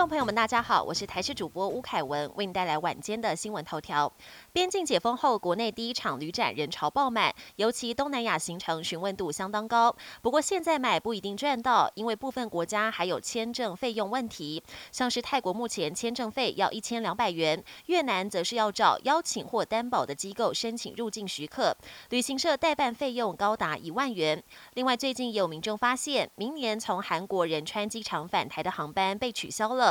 众朋友们，大家好，我是台视主播吴凯文，为你带来晚间的新闻头条。边境解封后，国内第一场旅展人潮爆满，尤其东南亚行程询问度相当高。不过现在买不一定赚到，因为部分国家还有签证费用问题，像是泰国目前签证费要一千两百元，越南则是要找邀请或担保的机构申请入境许可，旅行社代办费用高达一万元。另外，最近也有民众发现，明年从韩国仁川机场返台的航班被取消了。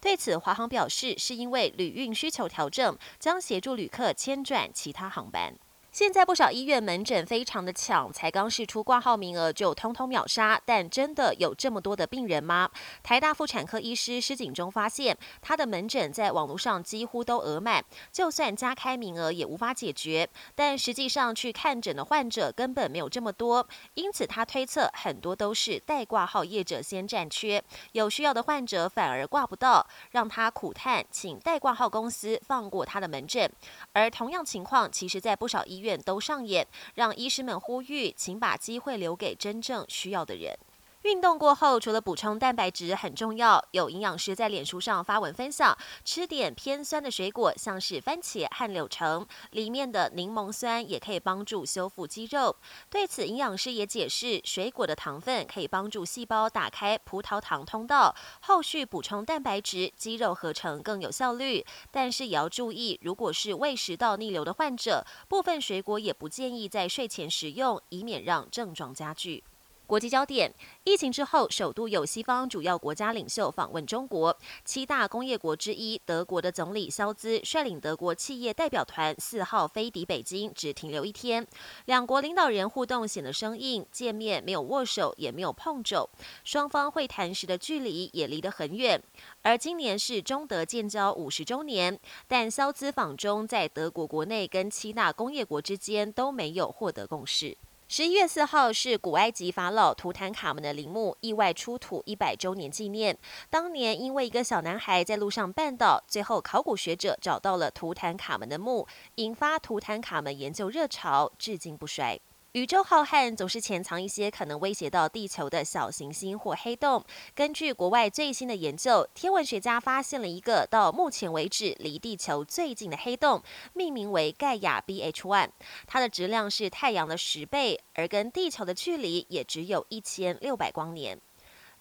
对此，华航表示，是因为旅运需求调整，将协助旅客迁转其他航班。现在不少医院门诊非常的抢，才刚试出挂号名额就通通秒杀。但真的有这么多的病人吗？台大妇产科医师施景中发现，他的门诊在网络上几乎都额满，就算加开名额也无法解决。但实际上去看诊的患者根本没有这么多，因此他推测很多都是代挂号业者先占缺，有需要的患者反而挂不到，让他苦叹，请代挂号公司放过他的门诊。而同样情况，其实在不少医院都上演，让医师们呼吁，请把机会留给真正需要的人。运动过后，除了补充蛋白质很重要，有营养师在脸书上发文分享，吃点偏酸的水果，像是番茄和柳橙，里面的柠檬酸也可以帮助修复肌肉。对此，营养师也解释，水果的糖分可以帮助细胞打开葡萄糖通道，后续补充蛋白质，肌肉合成更有效率。但是也要注意，如果是胃食道逆流的患者，部分水果也不建议在睡前食用，以免让症状加剧。国际焦点：疫情之后，首度有西方主要国家领袖访问中国。七大工业国之一德国的总理肖兹率领德国企业代表团四号飞抵北京，只停留一天。两国领导人互动显得生硬，见面没有握手，也没有碰肘，双方会谈时的距离也离得很远。而今年是中德建交五十周年，但肖兹访中在德国国内跟七大工业国之间都没有获得共识。十一月四号是古埃及法老图坦卡门的陵墓意外出土一百周年纪念。当年因为一个小男孩在路上绊倒，最后考古学者找到了图坦卡门的墓，引发图坦卡门研究热潮，至今不衰。宇宙浩瀚，总是潜藏一些可能威胁到地球的小行星或黑洞。根据国外最新的研究，天文学家发现了一个到目前为止离地球最近的黑洞，命名为盖亚 B H One。它的质量是太阳的十倍，而跟地球的距离也只有一千六百光年。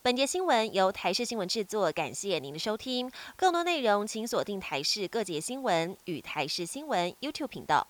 本节新闻由台视新闻制作，感谢您的收听。更多内容请锁定台视各节新闻与台视新闻 YouTube 频道。